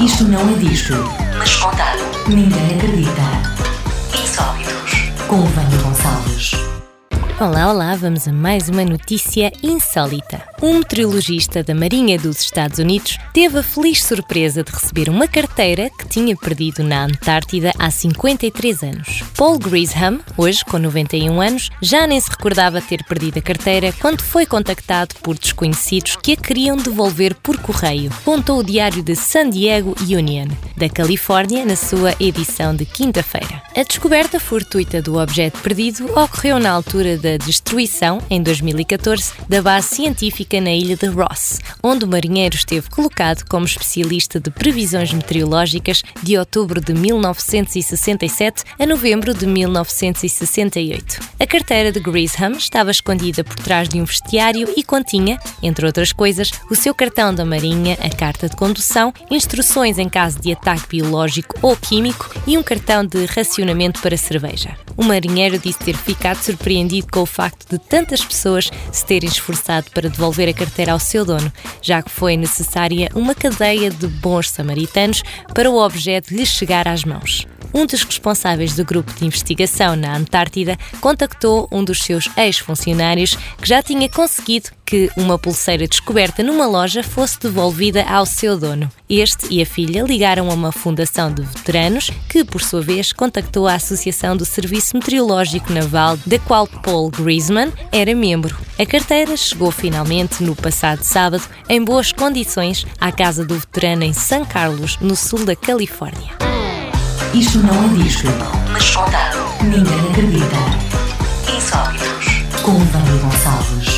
Isto não é disto, mas contado. Ninguém acredita. Insólitos. Com Vânia Gonçalves. Olá, olá, vamos a mais uma notícia insólita. Um meteorologista da Marinha dos Estados Unidos teve a feliz surpresa de receber uma carteira que tinha perdido na Antártida há 53 anos. Paul Grisham, hoje com 91 anos, já nem se recordava ter perdido a carteira quando foi contactado por desconhecidos que a queriam devolver por correio, contou o diário de San Diego Union, da Califórnia, na sua edição de quinta-feira. A descoberta fortuita do objeto perdido ocorreu na altura da destruição, em 2014, da base científica na ilha de Ross, onde o marinheiro esteve colocado como especialista de previsões meteorológicas de outubro de 1967 a novembro de 1968. A carteira de Grisham estava escondida por trás de um vestiário e continha, entre outras coisas, o seu cartão da Marinha, a carta de condução, instruções em caso de ataque biológico ou químico e um cartão de racionamento para cerveja. O marinheiro disse ter ficado surpreendido com o facto de tantas pessoas se terem esforçado para devolver a carteira ao seu dono, já que foi necessária uma cadeia de bons samaritanos para o objeto lhe chegar às mãos um dos responsáveis do grupo de investigação na Antártida contactou um dos seus ex-funcionários que já tinha conseguido que uma pulseira descoberta numa loja fosse devolvida ao seu dono. Este e a filha ligaram a uma fundação de veteranos que, por sua vez, contactou a Associação do Serviço Meteorológico Naval, da qual Paul Griezmann era membro. A carteira chegou finalmente no passado sábado, em boas condições, à casa do veterano em San Carlos, no sul da Califórnia. Isto não é disto, mas contado. Ninguém acredita. Insólitos. Com Vânia Gonçalves.